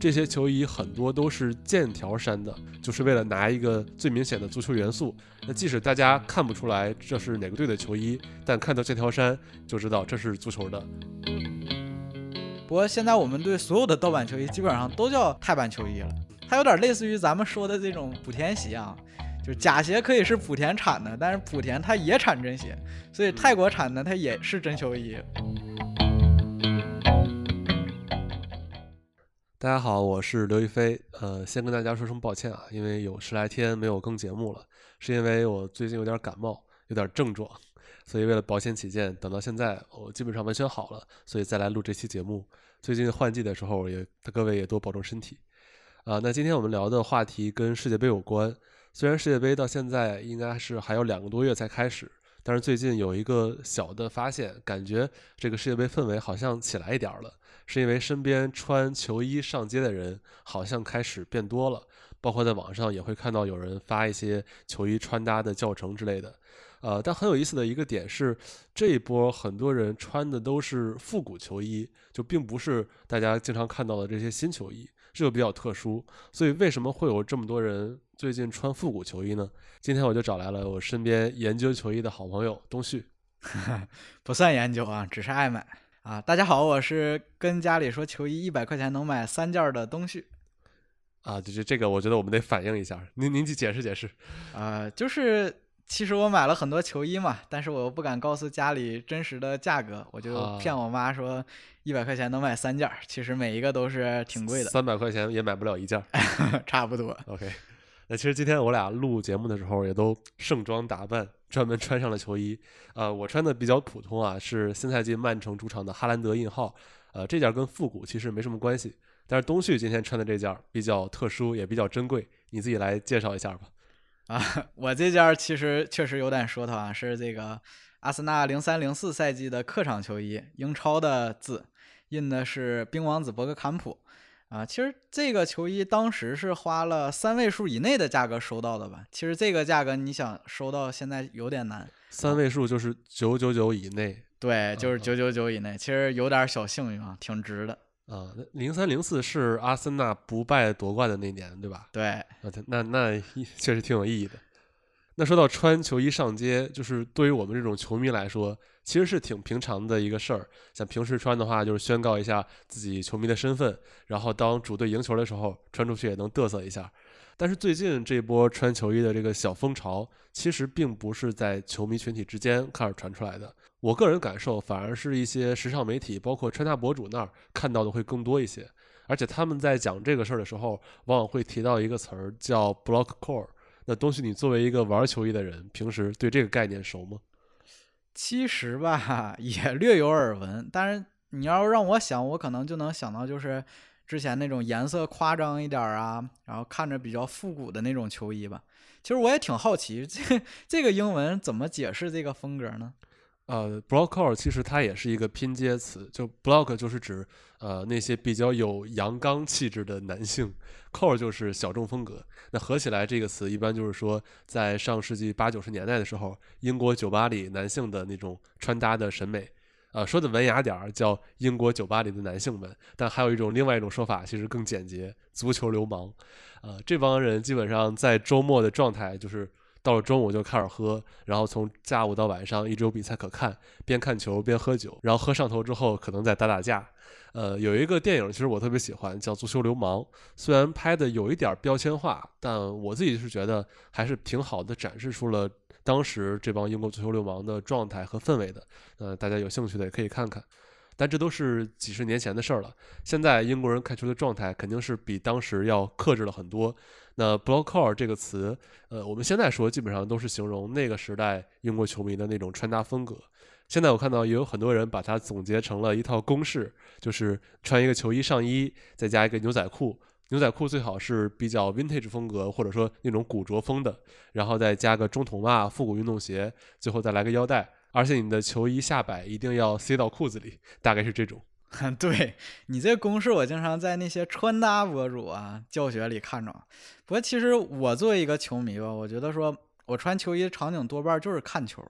这些球衣很多都是剑条衫的，就是为了拿一个最明显的足球元素。那即使大家看不出来这是哪个队的球衣，但看到剑条衫就知道这是足球的。不过现在我们对所有的盗版球衣基本上都叫泰版球衣了，它有点类似于咱们说的这种莆田鞋啊，就是假鞋可以是莆田产的，但是莆田它也产真鞋，所以泰国产的它也是真球衣。大家好，我是刘亦菲。呃，先跟大家说声抱歉啊，因为有十来天没有更节目了，是因为我最近有点感冒，有点症状，所以为了保险起见，等到现在我基本上完全好了，所以再来录这期节目。最近换季的时候，也各位也多保重身体。啊，那今天我们聊的话题跟世界杯有关。虽然世界杯到现在应该是还有两个多月才开始，但是最近有一个小的发现，感觉这个世界杯氛围好像起来一点了。是因为身边穿球衣上街的人好像开始变多了，包括在网上也会看到有人发一些球衣穿搭的教程之类的。呃，但很有意思的一个点是，这一波很多人穿的都是复古球衣，就并不是大家经常看到的这些新球衣，这就比较特殊。所以为什么会有这么多人最近穿复古球衣呢？今天我就找来了我身边研究球衣的好朋友东旭，不算研究啊，只是爱买。啊，大家好，我是跟家里说球衣一百块钱能买三件的东旭。啊，就是这个，我觉得我们得反映一下，您您去解释解释。啊，就是其实我买了很多球衣嘛，但是我又不敢告诉家里真实的价格，我就骗我妈说一百块钱能买三件，其实每一个都是挺贵的，三百块钱也买不了一件，差不多。OK。那其实今天我俩录节目的时候也都盛装打扮，专门穿上了球衣。呃，我穿的比较普通啊，是新赛季曼城主场的哈兰德印号。呃，这件跟复古其实没什么关系。但是东旭今天穿的这件比较特殊，也比较珍贵，你自己来介绍一下吧。啊，我这件其实确实有点说头啊，是这个阿森纳零三零四赛季的客场球衣，英超的字，印的是冰王子博格坎普。啊，其实这个球衣当时是花了三位数以内的价格收到的吧？其实这个价格你想收到现在有点难。三位数就是九九九以内。对，就是九九九以内，其实有点小幸运啊，挺值的。啊，零三零四是阿森纳不败夺冠的那年，对吧？对。那那 确实挺有意义的。那说到穿球衣上街，就是对于我们这种球迷来说。其实是挺平常的一个事儿，像平时穿的话，就是宣告一下自己球迷的身份，然后当主队赢球的时候穿出去也能嘚瑟一下。但是最近这波穿球衣的这个小风潮，其实并不是在球迷群体之间开始传出来的。我个人感受，反而是一些时尚媒体，包括穿搭博主那儿看到的会更多一些。而且他们在讲这个事儿的时候，往往会提到一个词儿叫 “block core”。那东西，你作为一个玩球衣的人，平时对这个概念熟吗？其实吧，也略有耳闻，但是你要让我想，我可能就能想到就是之前那种颜色夸张一点啊，然后看着比较复古的那种球衣吧。其实我也挺好奇，这 这个英文怎么解释这个风格呢？呃，blocker 其实它也是一个拼接词，就 block 就是指呃那些比较有阳刚气质的男性，core 就是小众风格。那合起来这个词一般就是说，在上世纪八九十年代的时候，英国酒吧里男性的那种穿搭的审美，呃，说的文雅点儿叫英国酒吧里的男性们。但还有一种另外一种说法，其实更简洁，足球流氓。呃，这帮人基本上在周末的状态就是。到了中午就开始喝，然后从下午到晚上一直有比赛可看，边看球边喝酒，然后喝上头之后可能再打打架。呃，有一个电影其实我特别喜欢，叫《足球流氓》，虽然拍的有一点标签化，但我自己是觉得还是挺好的，展示出了当时这帮英国足球流氓的状态和氛围的。呃，大家有兴趣的也可以看看。但这都是几十年前的事儿了。现在英国人看球的状态肯定是比当时要克制了很多。那 “blocker” 这个词，呃，我们现在说基本上都是形容那个时代英国球迷的那种穿搭风格。现在我看到也有很多人把它总结成了一套公式，就是穿一个球衣上衣，再加一个牛仔裤，牛仔裤最好是比较 vintage 风格或者说那种古着风的，然后再加个中筒袜、复古运动鞋，最后再来个腰带。而且你的球衣下摆一定要塞到裤子里，大概是这种。对你这公式，我经常在那些穿搭博主啊教学里看着。不过其实我作为一个球迷吧，我觉得说我穿球衣的场景多半就是看球，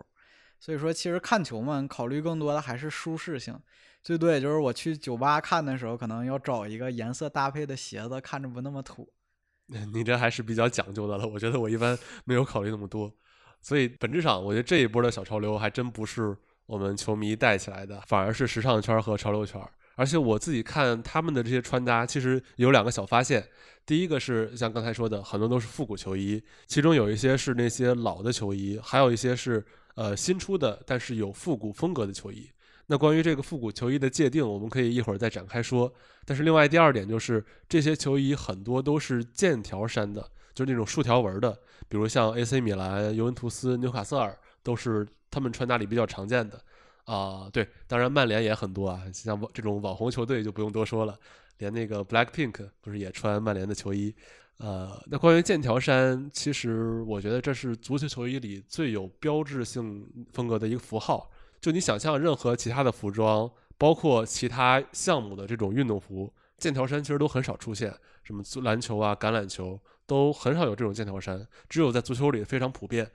所以说其实看球嘛，考虑更多的还是舒适性。最多也就是我去酒吧看的时候，可能要找一个颜色搭配的鞋子，看着不那么土。你这还是比较讲究的了，我觉得我一般没有考虑那么多。所以本质上，我觉得这一波的小潮流还真不是我们球迷带起来的，反而是时尚圈和潮流圈。而且我自己看他们的这些穿搭，其实有两个小发现。第一个是像刚才说的，很多都是复古球衣，其中有一些是那些老的球衣，还有一些是呃新出的，但是有复古风格的球衣。那关于这个复古球衣的界定，我们可以一会儿再展开说。但是另外第二点就是，这些球衣很多都是剑条衫的，就是那种竖条纹的，比如像 AC 米兰、尤文图斯、纽卡斯尔都是他们穿搭里比较常见的。啊，对，当然曼联也很多啊，像这种网红球队就不用多说了，连那个 Blackpink 不是也穿曼联的球衣？呃，那关于剑条衫，其实我觉得这是足球球衣里最有标志性风格的一个符号。就你想象任何其他的服装，包括其他项目的这种运动服，剑条衫其实都很少出现，什么篮球啊、橄榄球都很少有这种剑条衫，只有在足球里非常普遍。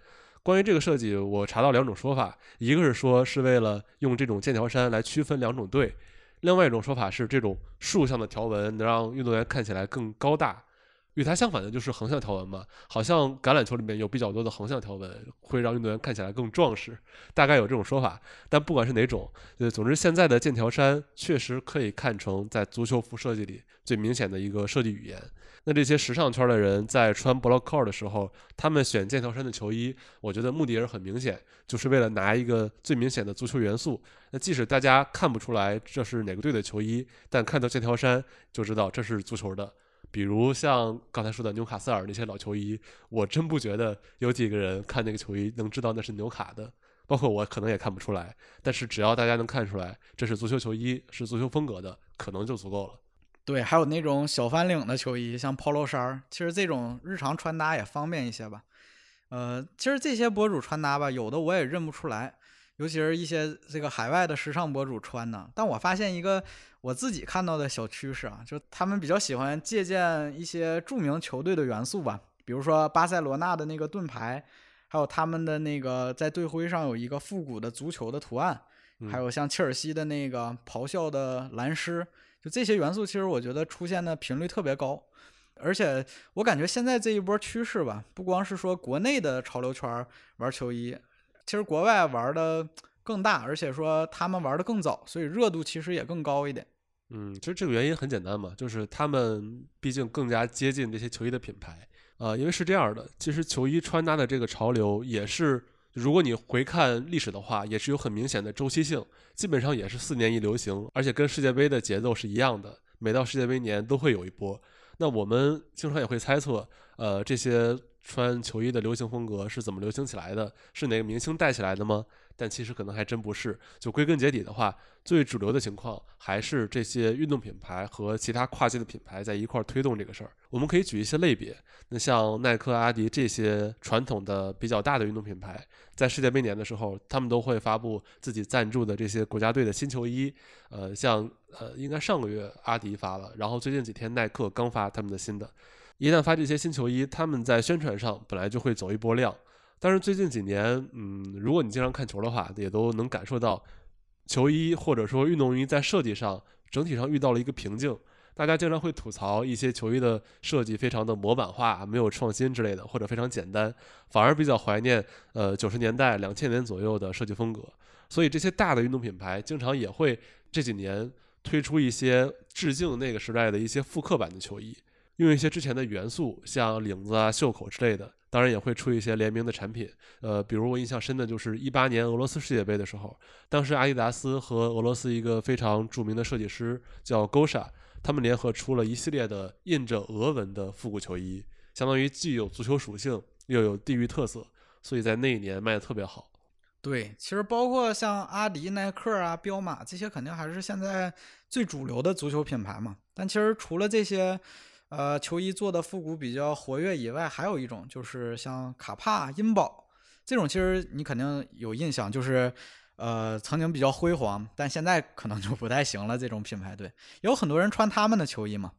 关于这个设计，我查到两种说法，一个是说是为了用这种剑条衫来区分两种队，另外一种说法是这种竖向的条纹能让运动员看起来更高大。与它相反的就是横向条纹嘛，好像橄榄球里面有比较多的横向条纹，会让运动员看起来更壮实，大概有这种说法。但不管是哪种，呃，总之现在的剑条衫确实可以看成在足球服设计里最明显的一个设计语言。那这些时尚圈的人在穿 Blockcore 的时候，他们选剑条衫的球衣，我觉得目的也是很明显，就是为了拿一个最明显的足球元素。那即使大家看不出来这是哪个队的球衣，但看到剑条衫就知道这是足球的。比如像刚才说的纽卡斯尔那些老球衣，我真不觉得有几个人看那个球衣能知道那是纽卡的，包括我可能也看不出来。但是只要大家能看出来这是足球球衣，是足球风格的，可能就足够了。对，还有那种小翻领的球衣，像 polo 衫儿，其实这种日常穿搭也方便一些吧。呃，其实这些博主穿搭吧，有的我也认不出来。尤其是一些这个海外的时尚博主穿的，但我发现一个我自己看到的小趋势啊，就他们比较喜欢借鉴一些著名球队的元素吧，比如说巴塞罗那的那个盾牌，还有他们的那个在队徽上有一个复古的足球的图案，还有像切尔西的那个咆哮的蓝狮，就这些元素，其实我觉得出现的频率特别高，而且我感觉现在这一波趋势吧，不光是说国内的潮流圈玩球衣。其实国外玩的更大，而且说他们玩的更早，所以热度其实也更高一点。嗯，其实这个原因很简单嘛，就是他们毕竟更加接近这些球衣的品牌啊。因为是这样的，其实球衣穿搭的这个潮流也是，如果你回看历史的话，也是有很明显的周期性，基本上也是四年一流行，而且跟世界杯的节奏是一样的，每到世界杯年都会有一波。那我们经常也会猜测，呃，这些。穿球衣的流行风格是怎么流行起来的？是哪个明星带起来的吗？但其实可能还真不是。就归根结底的话，最主流的情况还是这些运动品牌和其他跨界的品牌在一块儿推动这个事儿。我们可以举一些类别，那像耐克、阿迪这些传统的比较大的运动品牌，在世界杯年的时候，他们都会发布自己赞助的这些国家队的新球衣。呃，像呃，应该上个月阿迪发了，然后最近几天耐克刚发他们的新的。一旦发这些新球衣，他们在宣传上本来就会走一波量。但是最近几年，嗯，如果你经常看球的话，也都能感受到，球衣或者说运动衣在设计上整体上遇到了一个瓶颈。大家经常会吐槽一些球衣的设计非常的模板化，没有创新之类的，或者非常简单，反而比较怀念呃九十年代、两千年左右的设计风格。所以这些大的运动品牌经常也会这几年推出一些致敬那个时代的一些复刻版的球衣。用一些之前的元素，像领子啊、袖口之类的，当然也会出一些联名的产品。呃，比如我印象深的就是一八年俄罗斯世界杯的时候，当时阿迪达斯和俄罗斯一个非常著名的设计师叫 Gosha，他们联合出了一系列的印着俄文的复古球衣，相当于既有足球属性，又有地域特色，所以在那一年卖的特别好。对，其实包括像阿迪、耐克啊、彪马这些，肯定还是现在最主流的足球品牌嘛。但其实除了这些，呃，球衣做的复古比较活跃以外，还有一种就是像卡帕、茵宝这种，其实你肯定有印象，就是呃曾经比较辉煌，但现在可能就不太行了。这种品牌，对，有很多人穿他们的球衣嘛。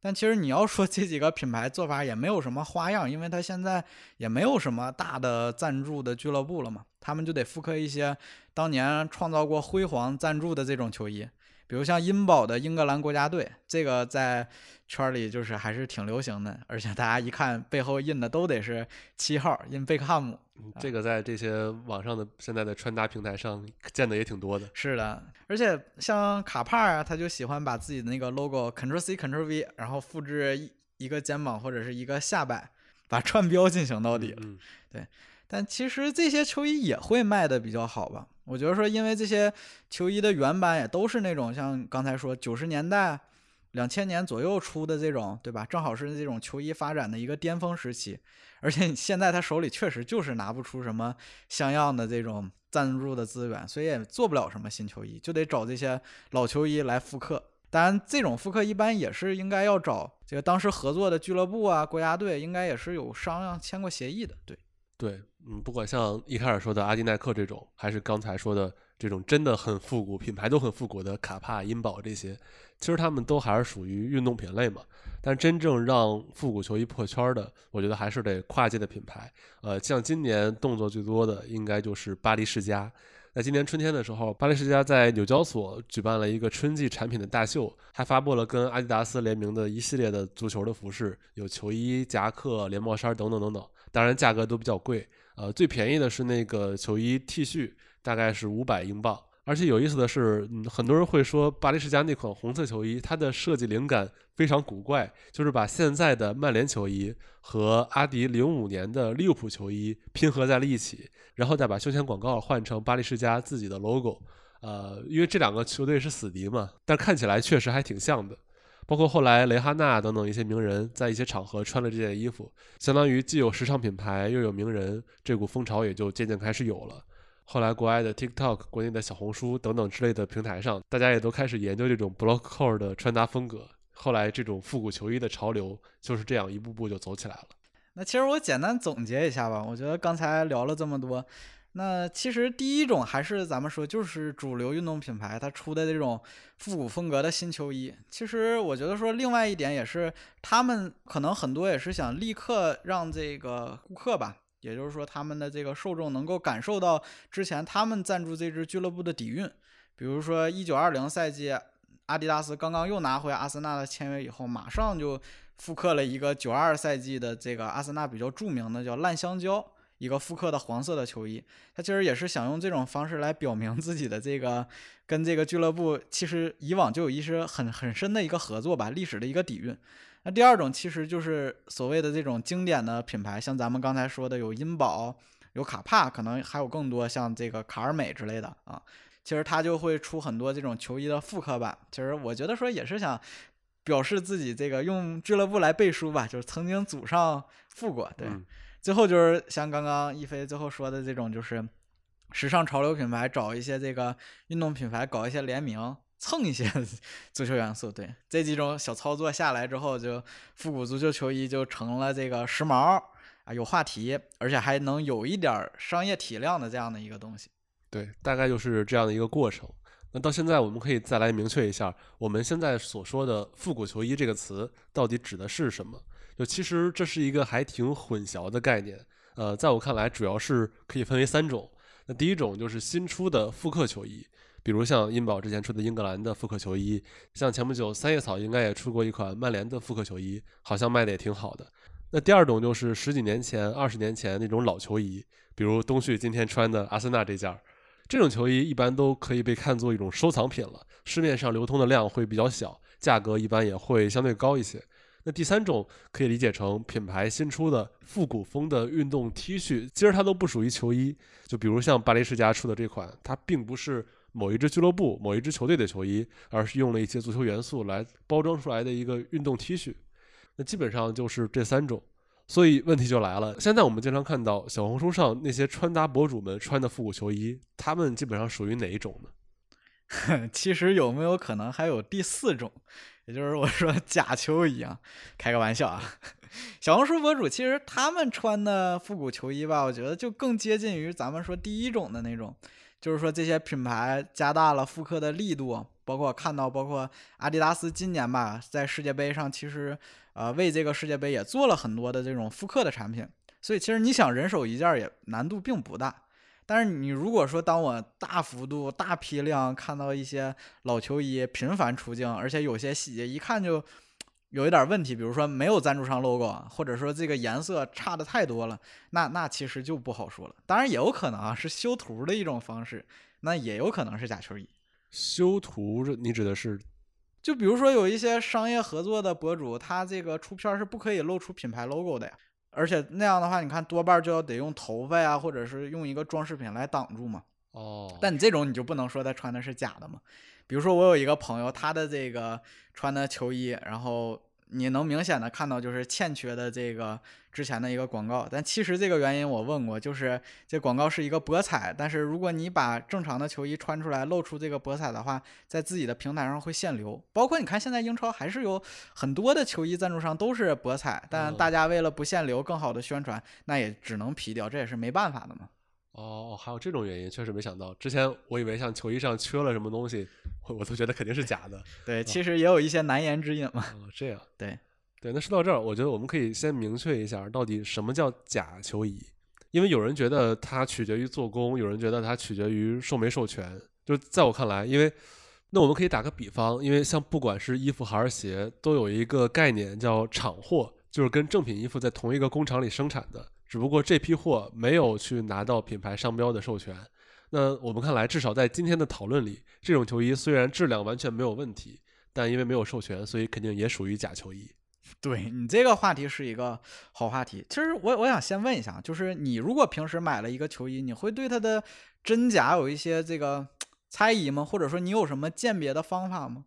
但其实你要说这几个品牌做法也没有什么花样，因为他现在也没有什么大的赞助的俱乐部了嘛，他们就得复刻一些当年创造过辉煌赞助的这种球衣。比如像殷宝的英格兰国家队，这个在圈里就是还是挺流行的，而且大家一看背后印的都得是七号，印贝克汉姆。这个在这些网上的现在的穿搭平台上见的也挺多的。是的，而且像卡帕啊，他就喜欢把自己的那个 logo Ctrl C Ctrl V，然后复制一一个肩膀或者是一个下摆，把串标进行到底。嗯，对。但其实这些球衣也会卖的比较好吧？我觉得说，因为这些球衣的原版也都是那种像刚才说九十年代、两千年左右出的这种，对吧？正好是这种球衣发展的一个巅峰时期。而且现在他手里确实就是拿不出什么像样的这种赞助的资源，所以也做不了什么新球衣，就得找这些老球衣来复刻。当然，这种复刻一般也是应该要找这个当时合作的俱乐部啊、国家队，应该也是有商量签过协议的，对。对，嗯，不管像一开始说的阿迪耐克这种，还是刚才说的这种真的很复古、品牌都很复古的卡帕、茵宝这些，其实他们都还是属于运动品类嘛。但真正让复古球衣破圈的，我觉得还是得跨界的品牌。呃，像今年动作最多的，应该就是巴黎世家。在今年春天的时候，巴黎世家在纽交所举办了一个春季产品的大秀，还发布了跟阿迪达斯联名的一系列的足球的服饰，有球衣、夹克、连帽衫等等等等。当然，价格都比较贵。呃，最便宜的是那个球衣 T 恤，大概是五百英镑。而且有意思的是，嗯，很多人会说巴黎世家那款红色球衣，它的设计灵感非常古怪，就是把现在的曼联球衣和阿迪零五年的利物浦球衣拼合在了一起，然后再把胸前广告换成巴黎世家自己的 logo。呃，因为这两个球队是死敌嘛，但看起来确实还挺像的。包括后来雷哈娜等等一些名人，在一些场合穿了这件衣服，相当于既有时尚品牌又有名人，这股风潮也就渐渐开始有了。后来国外的 TikTok、国内的小红书等等之类的平台上，大家也都开始研究这种 block core 的穿搭风格。后来这种复古球衣的潮流就是这样一步步就走起来了。那其实我简单总结一下吧，我觉得刚才聊了这么多。那其实第一种还是咱们说，就是主流运动品牌它出的这种复古风格的新球衣。其实我觉得说，另外一点也是，他们可能很多也是想立刻让这个顾客吧，也就是说他们的这个受众能够感受到之前他们赞助这支俱乐部的底蕴。比如说一九二零赛季，阿迪达斯刚刚又拿回阿森纳的签约以后，马上就复刻了一个九二赛季的这个阿森纳比较著名的叫烂香蕉。一个复刻的黄色的球衣，他其实也是想用这种方式来表明自己的这个跟这个俱乐部其实以往就有一些很很深的一个合作吧，历史的一个底蕴。那第二种其实就是所谓的这种经典的品牌，像咱们刚才说的有茵宝、有卡帕，可能还有更多像这个卡尔美之类的啊。其实他就会出很多这种球衣的复刻版。其实我觉得说也是想表示自己这个用俱乐部来背书吧，就是曾经祖上富过，对。最后就是像刚刚一飞最后说的这种，就是时尚潮流品牌找一些这个运动品牌搞一些联名，蹭一些 足球元素。对，这几种小操作下来之后，就复古足球球衣就成了这个时髦啊，有话题，而且还能有一点商业体量的这样的一个东西。对，大概就是这样的一个过程。那到现在，我们可以再来明确一下，我们现在所说的复古球衣这个词到底指的是什么？就其实这是一个还挺混淆的概念，呃，在我看来，主要是可以分为三种。那第一种就是新出的复刻球衣，比如像茵宝之前出的英格兰的复刻球衣，像前不久三叶草应该也出过一款曼联的复刻球衣，好像卖的也挺好的。那第二种就是十几年前、二十年前那种老球衣，比如东旭今天穿的阿森纳这件儿，这种球衣一般都可以被看作一种收藏品了，市面上流通的量会比较小，价格一般也会相对高一些。那第三种可以理解成品牌新出的复古风的运动 T 恤，其实它都不属于球衣。就比如像巴黎世家出的这款，它并不是某一支俱乐部、某一支球队的球衣，而是用了一些足球元素来包装出来的一个运动 T 恤。那基本上就是这三种。所以问题就来了，现在我们经常看到小红书上那些穿搭博主们穿的复古球衣，他们基本上属于哪一种呢？其实有没有可能还有第四种？也就是我说 假球衣啊，开个玩笑啊。小红书博主其实他们穿的复古球衣吧，我觉得就更接近于咱们说第一种的那种，就是说这些品牌加大了复刻的力度，包括看到，包括阿迪达斯今年吧，在世界杯上其实呃为这个世界杯也做了很多的这种复刻的产品，所以其实你想人手一件也难度并不大。但是你如果说当我大幅度、大批量看到一些老球衣频繁出镜，而且有些细节一看就有一点问题，比如说没有赞助商 logo 啊，或者说这个颜色差的太多了，那那其实就不好说了。当然也有可能啊，是修图的一种方式，那也有可能是假球衣。修图这，你指的是？就比如说有一些商业合作的博主，他这个出片是不可以露出品牌 logo 的呀。而且那样的话，你看多半就要得用头发呀，或者是用一个装饰品来挡住嘛。哦。但你这种你就不能说他穿的是假的嘛？比如说我有一个朋友，他的这个穿的球衣，然后。你能明显的看到，就是欠缺的这个之前的一个广告，但其实这个原因我问过，就是这广告是一个博彩，但是如果你把正常的球衣穿出来，露出这个博彩的话，在自己的平台上会限流。包括你看现在英超还是有很多的球衣赞助商都是博彩，但大家为了不限流，更好的宣传，那也只能皮掉，这也是没办法的嘛。哦，还有这种原因，确实没想到。之前我以为像球衣上缺了什么东西，我我都觉得肯定是假的。对，其实也有一些难言之隐嘛。哦，这样。对，对。那说到这儿，我觉得我们可以先明确一下，到底什么叫假球衣？因为有人觉得它取决于做工，有人觉得它取决于授没授权。就在我看来，因为那我们可以打个比方，因为像不管是衣服还是鞋，都有一个概念叫厂货，就是跟正品衣服在同一个工厂里生产的。只不过这批货没有去拿到品牌商标的授权，那我们看来，至少在今天的讨论里，这种球衣虽然质量完全没有问题，但因为没有授权，所以肯定也属于假球衣。对你这个话题是一个好话题。其实我我想先问一下，就是你如果平时买了一个球衣，你会对它的真假有一些这个猜疑吗？或者说你有什么鉴别的方法吗？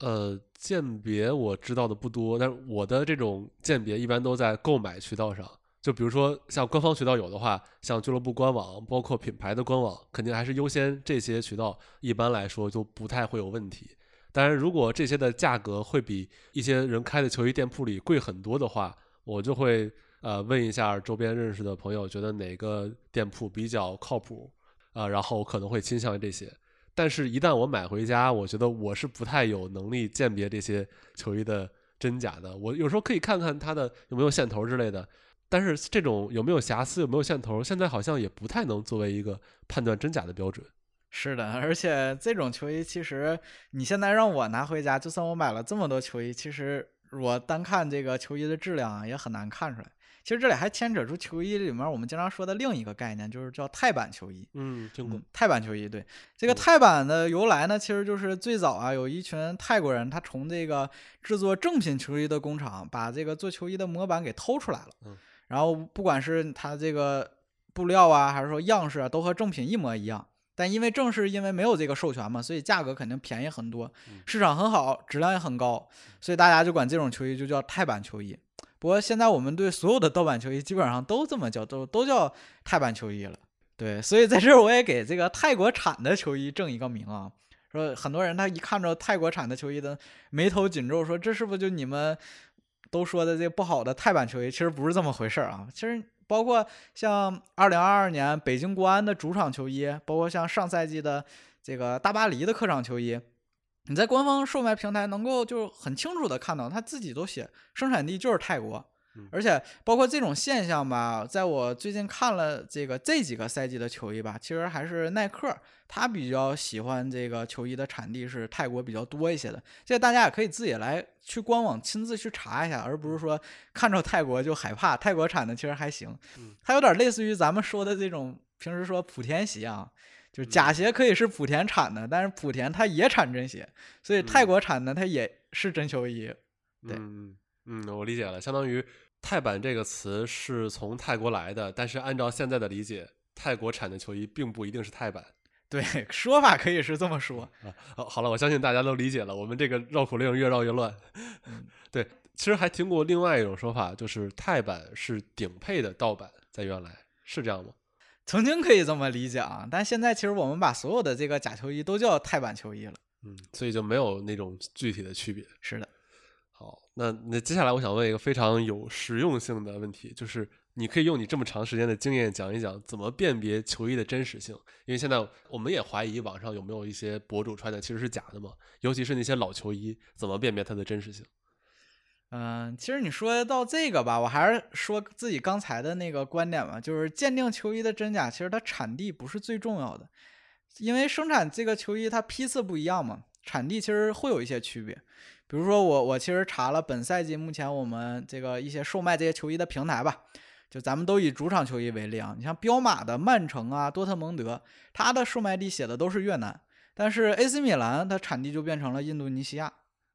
呃，鉴别我知道的不多，但是我的这种鉴别一般都在购买渠道上。就比如说像官方渠道有的话，像俱乐部官网，包括品牌的官网，肯定还是优先这些渠道。一般来说就不太会有问题。当然，如果这些的价格会比一些人开的球衣店铺里贵很多的话，我就会呃问一下周边认识的朋友，觉得哪个店铺比较靠谱啊，然后可能会倾向于这些。但是，一旦我买回家，我觉得我是不太有能力鉴别这些球衣的真假的。我有时候可以看看它的有没有线头之类的。但是这种有没有瑕疵、有没有线头，现在好像也不太能作为一个判断真假的标准。是的，而且这种球衣，其实你现在让我拿回家，就算我买了这么多球衣，其实我单看这个球衣的质量也很难看出来。其实这里还牵扯出球衣里面我们经常说的另一个概念，就是叫泰版球衣。嗯，听过。钛版球衣，对这个泰版的由来呢，其实就是最早啊，有一群泰国人，他从这个制作正品球衣的工厂，把这个做球衣的模板给偷出来了。嗯。然后不管是它这个布料啊，还是说样式啊，都和正品一模一样。但因为正是因为没有这个授权嘛，所以价格肯定便宜很多，市场很好，质量也很高，所以大家就管这种球衣就叫泰版球衣。不过现在我们对所有的盗版球衣基本上都这么叫，都都叫泰版球衣了。对，所以在这儿我也给这个泰国产的球衣正一个名啊，说很多人他一看着泰国产的球衣的眉头紧皱，说这是不是就你们？都说的这不好的泰版球衣，其实不是这么回事啊。其实包括像二零二二年北京国安的主场球衣，包括像上赛季的这个大巴黎的客场球衣，你在官方售卖平台能够就很清楚的看到，他自己都写生产地就是泰国。而且包括这种现象吧，在我最近看了这个这几个赛季的球衣吧，其实还是耐克，他比较喜欢这个球衣的产地是泰国比较多一些的。这大家也可以自己来去官网亲自去查一下，而不是说看着泰国就害怕。泰国产的其实还行，它有点类似于咱们说的这种平时说莆田鞋啊，就假鞋可以是莆田产的，但是莆田它也产真鞋，所以泰国产的它也是真球衣。对。嗯，我理解了，相当于“泰版”这个词是从泰国来的，但是按照现在的理解，泰国产的球衣并不一定是泰版。对，说法可以是这么说啊。好，好了，我相信大家都理解了。我们这个绕口令越绕越乱。对，其实还听过另外一种说法，就是泰版是顶配的盗版，在原来是这样吗？曾经可以这么理解啊，但现在其实我们把所有的这个假球衣都叫泰版球衣了。嗯，所以就没有那种具体的区别。是的。那那接下来我想问一个非常有实用性的问题，就是你可以用你这么长时间的经验讲一讲怎么辨别球衣的真实性，因为现在我们也怀疑网上有没有一些博主穿的其实是假的嘛，尤其是那些老球衣，怎么辨别它的真实性？嗯，其实你说到这个吧，我还是说自己刚才的那个观点吧，就是鉴定球衣的真假，其实它产地不是最重要的，因为生产这个球衣它批次不一样嘛，产地其实会有一些区别。比如说我我其实查了本赛季目前我们这个一些售卖这些球衣的平台吧，就咱们都以主场球衣为例啊，你像彪马的曼城啊、多特蒙德，它的售卖地写的都是越南，但是 AC 米兰它产地就变成了印度尼西亚。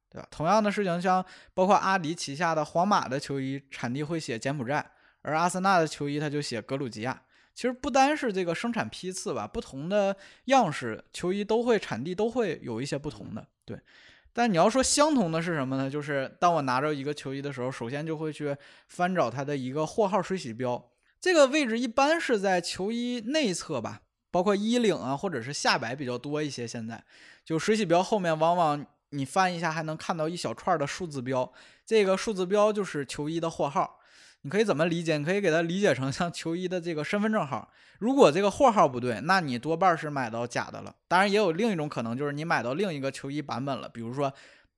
对吧？同样的事情，像包括阿迪旗下的皇马的球衣产地会写柬埔寨，而阿森纳的球衣它就写格鲁吉亚。其实不单是这个生产批次吧，不同的样式球衣都会产地都会有一些不同的。对，但你要说相同的是什么呢？就是当我拿着一个球衣的时候，首先就会去翻找它的一个货号水洗标，这个位置一般是在球衣内侧吧，包括衣领啊或者是下摆比较多一些。现在就水洗标后面往往。你翻一下，还能看到一小串的数字标，这个数字标就是球衣的货号。你可以怎么理解？你可以给它理解成像球衣的这个身份证号。如果这个货号不对，那你多半是买到假的了。当然，也有另一种可能，就是你买到另一个球衣版本了。比如说，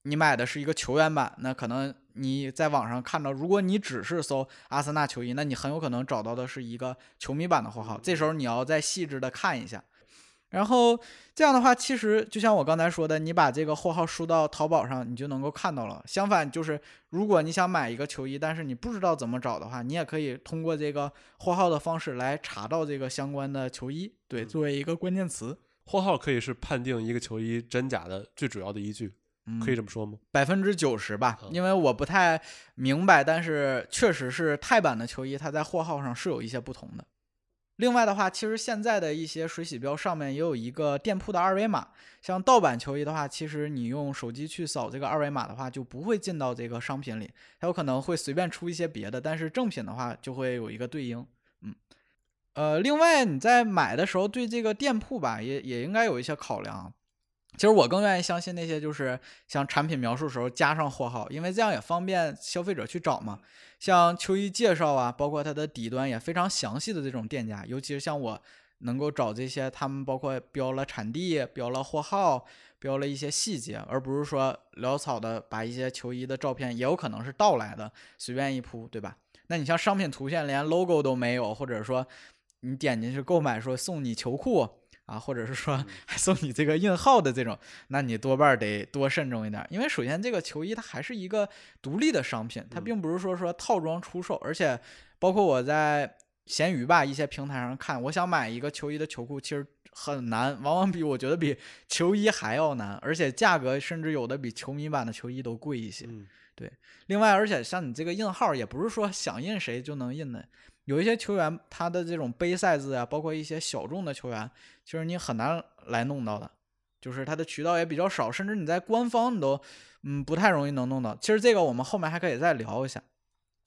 你买的是一个球员版，那可能你在网上看到，如果你只是搜阿森纳球衣，那你很有可能找到的是一个球迷版的货号。这时候你要再细致的看一下。然后这样的话，其实就像我刚才说的，你把这个货号输到淘宝上，你就能够看到了。相反，就是如果你想买一个球衣，但是你不知道怎么找的话，你也可以通过这个货号的方式来查到这个相关的球衣。对，作为一个关键词，货号可以是判定一个球衣真假的最主要的依据，可以这么说吗？百分之九十吧，因为我不太明白，但是确实是泰版的球衣，它在货号上是有一些不同的。另外的话，其实现在的一些水洗标上面也有一个店铺的二维码。像盗版球衣的话，其实你用手机去扫这个二维码的话，就不会进到这个商品里，它有可能会随便出一些别的。但是正品的话，就会有一个对应。嗯，呃，另外你在买的时候，对这个店铺吧，也也应该有一些考量。其实我更愿意相信那些就是像产品描述时候加上货号，因为这样也方便消费者去找嘛。像秋衣介绍啊，包括它的底端也非常详细的这种店家，尤其是像我能够找这些，他们包括标了产地、标了货号、标了一些细节，而不是说潦草的把一些球衣的照片，也有可能是盗来的，随便一铺，对吧？那你像商品图片连 logo 都没有，或者说你点进去购买说送你球裤。啊，或者是说还送你这个印号的这种，那你多半得多慎重一点，因为首先这个球衣它还是一个独立的商品，它并不是说说套装出售，而且包括我在闲鱼吧一些平台上看，我想买一个球衣的球裤其实很难，往往比我觉得比球衣还要难，而且价格甚至有的比球迷版的球衣都贵一些。对，另外而且像你这个印号也不是说想印谁就能印的。有一些球员，他的这种杯赛制啊，包括一些小众的球员，其实你很难来弄到的，就是他的渠道也比较少，甚至你在官方你都，嗯，不太容易能弄到。其实这个我们后面还可以再聊一下。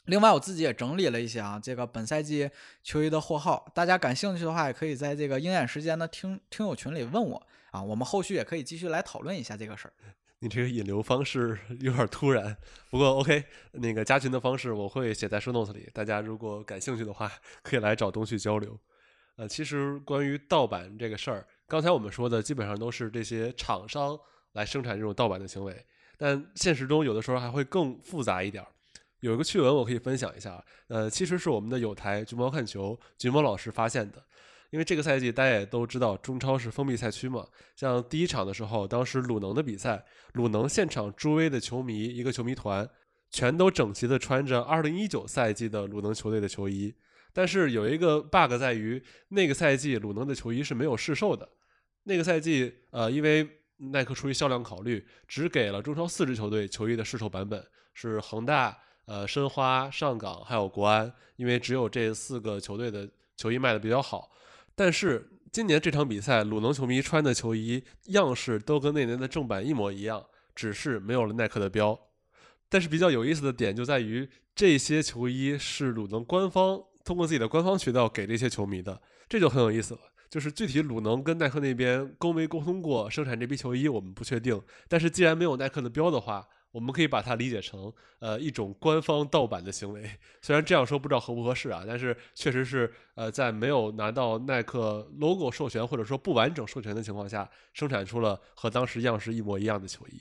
另外，我自己也整理了一些啊，这个本赛季球衣的货号，大家感兴趣的话，也可以在这个鹰眼时间的听听友群里问我啊，我们后续也可以继续来讨论一下这个事儿。你这个引流方式有点突然，不过 OK，那个加群的方式我会写在 show notes 里，大家如果感兴趣的话，可以来找东旭交流。呃，其实关于盗版这个事儿，刚才我们说的基本上都是这些厂商来生产这种盗版的行为，但现实中有的时候还会更复杂一点。有一个趣闻我可以分享一下，呃，其实是我们的有台橘猫看球橘猫老师发现的。因为这个赛季大家也都知道，中超是封闭赛区嘛。像第一场的时候，当时鲁能的比赛，鲁能现场助威的球迷一个球迷团，全都整齐的穿着2019赛季的鲁能球队的球衣。但是有一个 bug 在于，那个赛季鲁能的球衣是没有试售的。那个赛季，呃，因为耐克出于销量考虑，只给了中超四支球队球衣的试售版本，是恒大、呃申花、上港还有国安，因为只有这四个球队的球衣卖的比较好。但是今年这场比赛，鲁能球迷穿的球衣样式都跟那年的正版一模一样，只是没有了耐克的标。但是比较有意思的点就在于，这些球衣是鲁能官方通过自己的官方渠道给这些球迷的，这就很有意思了。就是具体鲁能跟耐克那边沟没沟通过生产这批球衣，我们不确定。但是既然没有耐克的标的话，我们可以把它理解成，呃，一种官方盗版的行为。虽然这样说不知道合不合适啊，但是确实是，呃，在没有拿到耐克 logo 授权或者说不完整授权的情况下，生产出了和当时样式一模一样的球衣。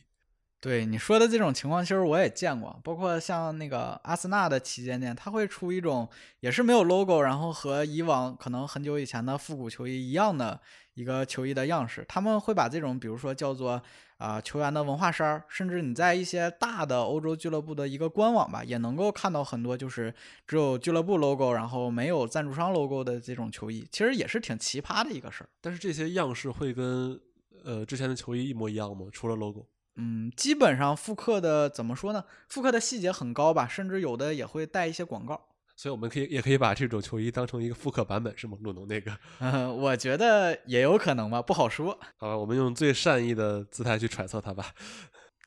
对你说的这种情况，其实我也见过，包括像那个阿森纳的旗舰店，它会出一种也是没有 logo，然后和以往可能很久以前的复古球衣一样的一个球衣的样式。他们会把这种，比如说叫做啊、球员的文化衫，甚至你在一些大的欧洲俱乐部的一个官网吧，也能够看到很多就是只有俱乐部 logo，然后没有赞助商 logo 的这种球衣，其实也是挺奇葩的一个事儿。但是这些样式会跟呃之前的球衣一模一样吗？除了 logo？嗯，基本上复刻的怎么说呢？复刻的细节很高吧，甚至有的也会带一些广告。所以我们可以也可以把这种球衣当成一个复刻版本，是吗？鲁农那个，嗯，我觉得也有可能吧，不好说。好吧，我们用最善意的姿态去揣测它吧。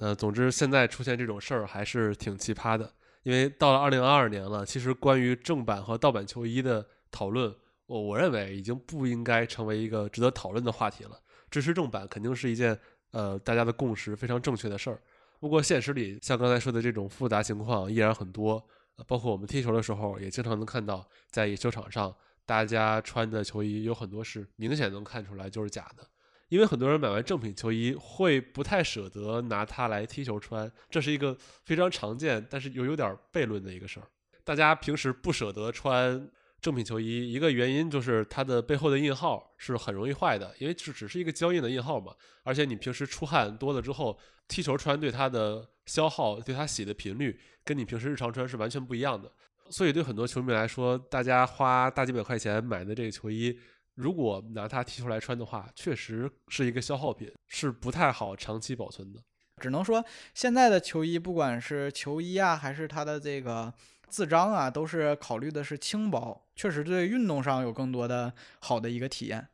呃，总之现在出现这种事儿还是挺奇葩的，因为到了二零二二年了，其实关于正版和盗版球衣的讨论，我我认为已经不应该成为一个值得讨论的话题了。支持正版肯定是一件呃大家的共识非常正确的事儿。不过现实里，像刚才说的这种复杂情况依然很多，包括我们踢球的时候，也经常能看到在野球场上大家穿的球衣有很多是明显能看出来就是假的。因为很多人买完正品球衣会不太舍得拿它来踢球穿，这是一个非常常见但是又有点悖论的一个事儿。大家平时不舍得穿正品球衣，一个原因就是它的背后的印号是很容易坏的，因为只只是一个胶印的印号嘛，而且你平时出汗多了之后，踢球穿对它的消耗、对它洗的频率，跟你平时日常穿是完全不一样的。所以对很多球迷来说，大家花大几百块钱买的这个球衣，如果拿它踢球来穿的话，确实是一个消耗品，是不太好长期保存的。只能说现在的球衣，不管是球衣啊，还是它的这个字章啊，都是考虑的是轻薄，确实对运动上有更多的好的一个体验。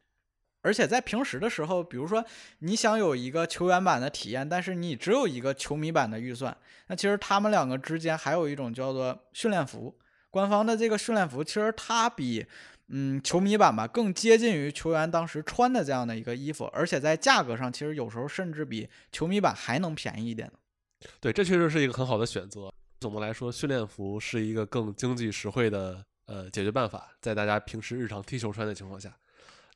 而且在平时的时候，比如说你想有一个球员版的体验，但是你只有一个球迷版的预算，那其实他们两个之间还有一种叫做训练服。官方的这个训练服，其实它比嗯球迷版吧更接近于球员当时穿的这样的一个衣服，而且在价格上，其实有时候甚至比球迷版还能便宜一点。对，这确实是一个很好的选择。总的来说，训练服是一个更经济实惠的呃解决办法，在大家平时日常踢球穿的情况下。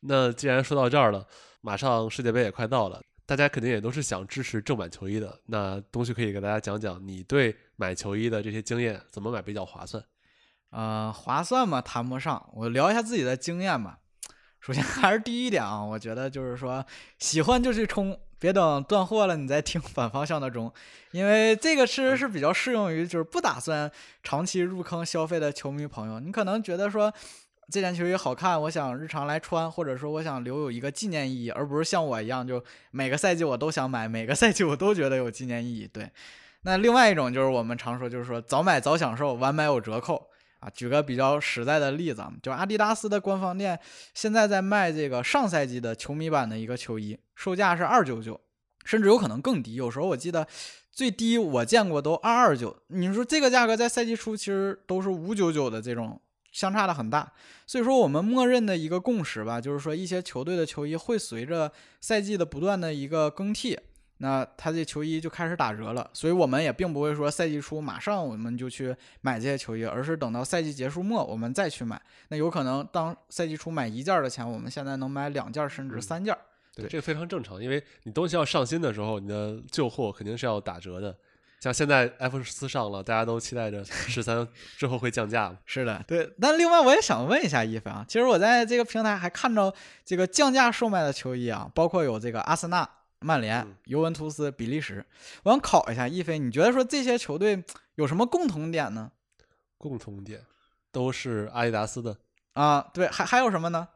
那既然说到这儿了，马上世界杯也快到了，大家肯定也都是想支持正版球衣的。那东旭可以给大家讲讲你对买球衣的这些经验，怎么买比较划算？呃，划算嘛，谈不上。我聊一下自己的经验吧。首先还是第一点啊，我觉得就是说，喜欢就去冲，别等断货了你再听 反方向的钟，因为这个其实是比较适用于就是不打算长期入坑消费的球迷朋友。你可能觉得说这件球衣好看，我想日常来穿，或者说我想留有一个纪念意义，而不是像我一样就每个赛季我都想买，每个赛季我都觉得有纪念意义。对，那另外一种就是我们常说，就是说早买早享受，晚买有折扣。啊，举个比较实在的例子，就阿迪达斯的官方店现在在卖这个上赛季的球迷版的一个球衣，售价是二九九，甚至有可能更低。有时候我记得最低我见过都二二九。你说这个价格在赛季初其实都是五九九的这种，相差的很大。所以说我们默认的一个共识吧，就是说一些球队的球衣会随着赛季的不断的一个更替。那他这球衣就开始打折了，所以我们也并不会说赛季初马上我们就去买这些球衣，而是等到赛季结束末我们再去买。那有可能当赛季初买一件的钱，我们现在能买两件甚至三件。对，这个非常正常，因为你东西要上新的时候，你的旧货肯定是要打折的。像现在 F 十四上了，大家都期待着 十三之后会降价嘛？是的，对。但另外我也想问一下一菲啊，其实我在这个平台还看到这个降价售卖的球衣啊，包括有这个阿森纳。曼联、尤文图斯、比利时，我想考一下一飞，你觉得说这些球队有什么共同点呢？共同点都是阿迪达斯的啊，对，还还有什么呢？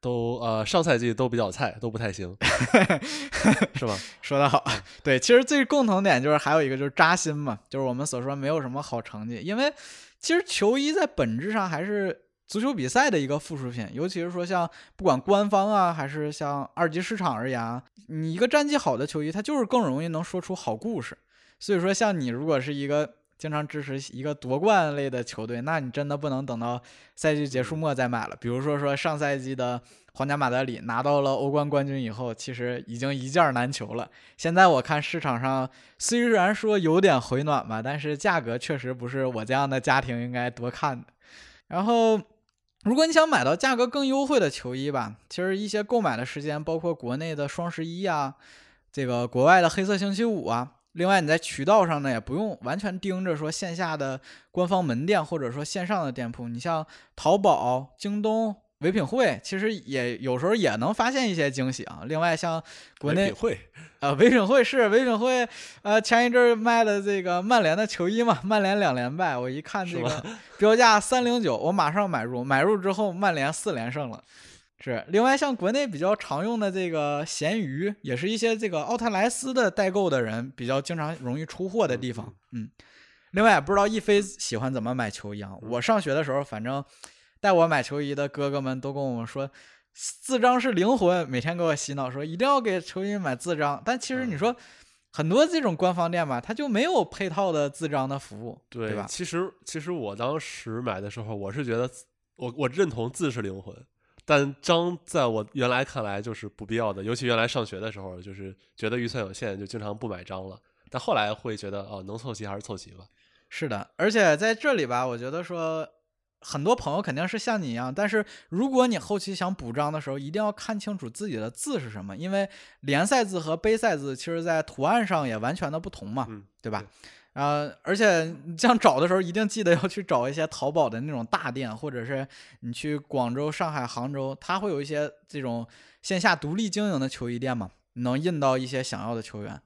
都呃，上赛季都比较菜，都不太行，是吧？说得好，对，其实最共同点就是还有一个就是扎心嘛，就是我们所说没有什么好成绩，因为其实球衣在本质上还是。足球比赛的一个附属品，尤其是说像不管官方啊，还是像二级市场而言啊，你一个战绩好的球衣，它就是更容易能说出好故事。所以说，像你如果是一个经常支持一个夺冠类的球队，那你真的不能等到赛季结束末再买了。比如说说上赛季的皇家马德里拿到了欧冠冠军以后，其实已经一件难求了。现在我看市场上虽然说有点回暖吧，但是价格确实不是我这样的家庭应该多看的。然后。如果你想买到价格更优惠的球衣吧，其实一些购买的时间包括国内的双十一啊，这个国外的黑色星期五啊，另外，你在渠道上呢，也不用完全盯着说线下的官方门店或者说线上的店铺。你像淘宝、京东、唯品会，其实也有时候也能发现一些惊喜啊。另外，像国内唯品会，呃，唯品会是唯品会，呃，前一阵儿卖的这个曼联的球衣嘛，曼联两连败，我一看这个 标价三零九，我马上买入，买入之后曼联四连胜了。是，另外像国内比较常用的这个闲鱼，也是一些这个奥特莱斯的代购的人比较经常容易出货的地方。嗯，另外不知道一飞喜欢怎么买球衣啊。我上学的时候，反正带我买球衣的哥哥们都跟我们说，字章是灵魂，每天给我洗脑说一定要给球衣买字章。但其实你说很多这种官方店吧，它就没有配套的字章的服务，对吧？其实其实我当时买的时候，我是觉得我我认同字是灵魂。但章在我原来看来就是不必要的，尤其原来上学的时候，就是觉得预算有限，就经常不买章了。但后来会觉得，哦，能凑齐还是凑齐吧。是的，而且在这里吧，我觉得说很多朋友肯定是像你一样，但是如果你后期想补章的时候，一定要看清楚自己的字是什么，因为联赛字和杯赛字其实在图案上也完全的不同嘛，嗯，对吧？啊，而且你这样找的时候，一定记得要去找一些淘宝的那种大店，或者是你去广州、上海、杭州，它会有一些这种线下独立经营的球衣店嘛，能印到一些想要的球员。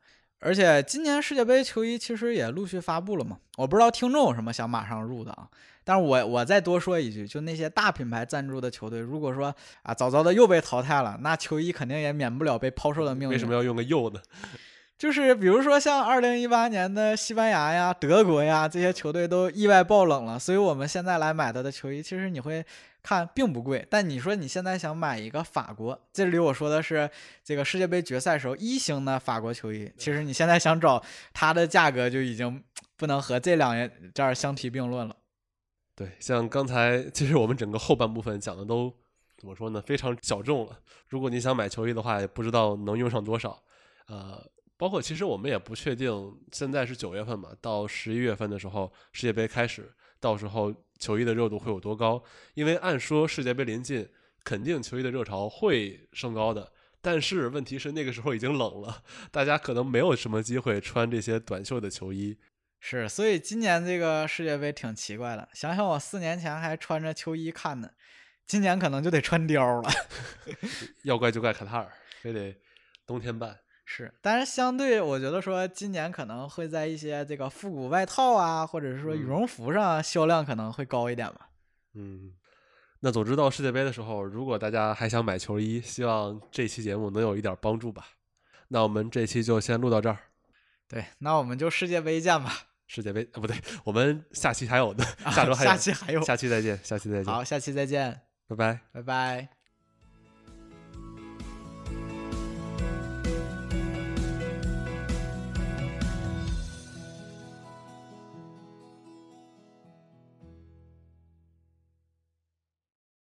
而且今年世界杯球衣其实也陆续发布了嘛，我不知道听众有什么想马上入的啊。但是我我再多说一句，就那些大品牌赞助的球队，如果说啊早早的又被淘汰了，那球衣肯定也免不了被抛售的命运。为什么要用个又呢？就是比如说像二零一八年的西班牙呀、德国呀这些球队都意外爆冷了，所以我们现在来买它的球衣，其实你会看并不贵。但你说你现在想买一个法国，这里我说的是这个世界杯决赛时候一星的法国球衣，其实你现在想找它的价格就已经不能和这两这儿相提并论了。对，像刚才其实我们整个后半部分讲的都怎么说呢？非常小众了。如果你想买球衣的话，也不知道能用上多少，呃。包括其实我们也不确定，现在是九月份嘛，到十一月份的时候世界杯开始，到时候球衣的热度会有多高？因为按说世界杯临近，肯定球衣的热潮会升高的。但是问题是那个时候已经冷了，大家可能没有什么机会穿这些短袖的球衣。是，所以今年这个世界杯挺奇怪的。想想我四年前还穿着球衣看呢，今年可能就得穿貂了。要怪就怪卡塔尔，非得冬天办。是，但是相对，我觉得说今年可能会在一些这个复古外套啊，或者是说羽绒服上销量可能会高一点吧。嗯，那总之到世界杯的时候，如果大家还想买球衣，希望这期节目能有一点帮助吧。那我们这期就先录到这儿。对，那我们就世界杯见吧。世界杯啊，不对，我们下期还有的，下周还有，下期还有，下期再见，下期再见。好，下期再见，拜拜，拜拜。